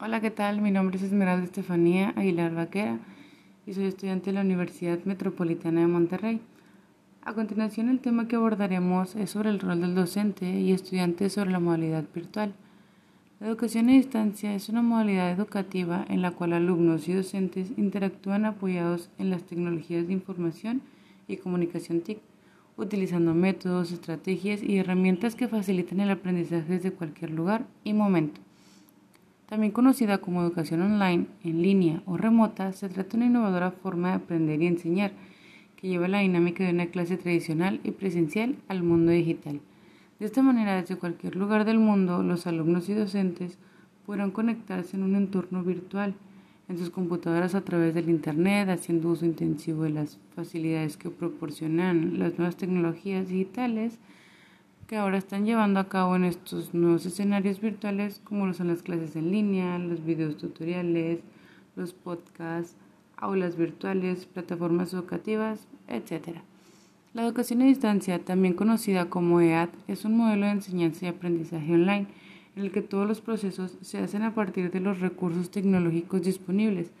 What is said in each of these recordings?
Hola, ¿qué tal? Mi nombre es Esmeralda Estefanía Aguilar Vaquera y soy estudiante de la Universidad Metropolitana de Monterrey. A continuación, el tema que abordaremos es sobre el rol del docente y estudiante sobre la modalidad virtual. La educación a distancia es una modalidad educativa en la cual alumnos y docentes interactúan apoyados en las tecnologías de información y comunicación TIC, utilizando métodos, estrategias y herramientas que facilitan el aprendizaje desde cualquier lugar y momento. También conocida como educación online, en línea o remota, se trata de una innovadora forma de aprender y enseñar que lleva la dinámica de una clase tradicional y presencial al mundo digital. De esta manera, desde cualquier lugar del mundo, los alumnos y docentes podrán conectarse en un entorno virtual, en sus computadoras a través del Internet, haciendo uso intensivo de las facilidades que proporcionan las nuevas tecnologías digitales que ahora están llevando a cabo en estos nuevos escenarios virtuales como lo son las clases en línea, los videos tutoriales, los podcasts, aulas virtuales, plataformas educativas, etc. La educación a distancia, también conocida como EAD, es un modelo de enseñanza y aprendizaje online en el que todos los procesos se hacen a partir de los recursos tecnológicos disponibles.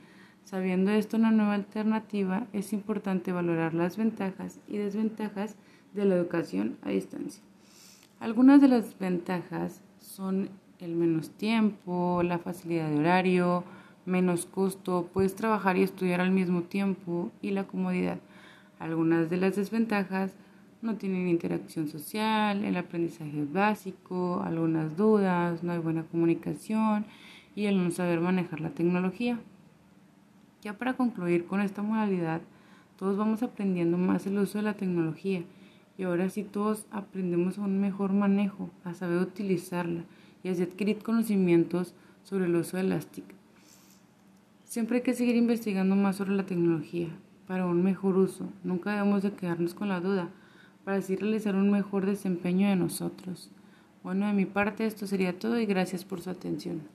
Sabiendo esto una nueva alternativa, es importante valorar las ventajas y desventajas de la educación a distancia. Algunas de las ventajas son el menos tiempo, la facilidad de horario, menos costo, puedes trabajar y estudiar al mismo tiempo y la comodidad. Algunas de las desventajas no tienen interacción social, el aprendizaje es básico, algunas dudas, no hay buena comunicación y el no saber manejar la tecnología. Ya para concluir con esta modalidad, todos vamos aprendiendo más el uso de la tecnología y ahora sí todos aprendemos a un mejor manejo, a saber utilizarla y a adquirir conocimientos sobre el uso de las. Siempre hay que seguir investigando más sobre la tecnología para un mejor uso. Nunca debemos de quedarnos con la duda para así realizar un mejor desempeño de nosotros. Bueno, de mi parte esto sería todo y gracias por su atención.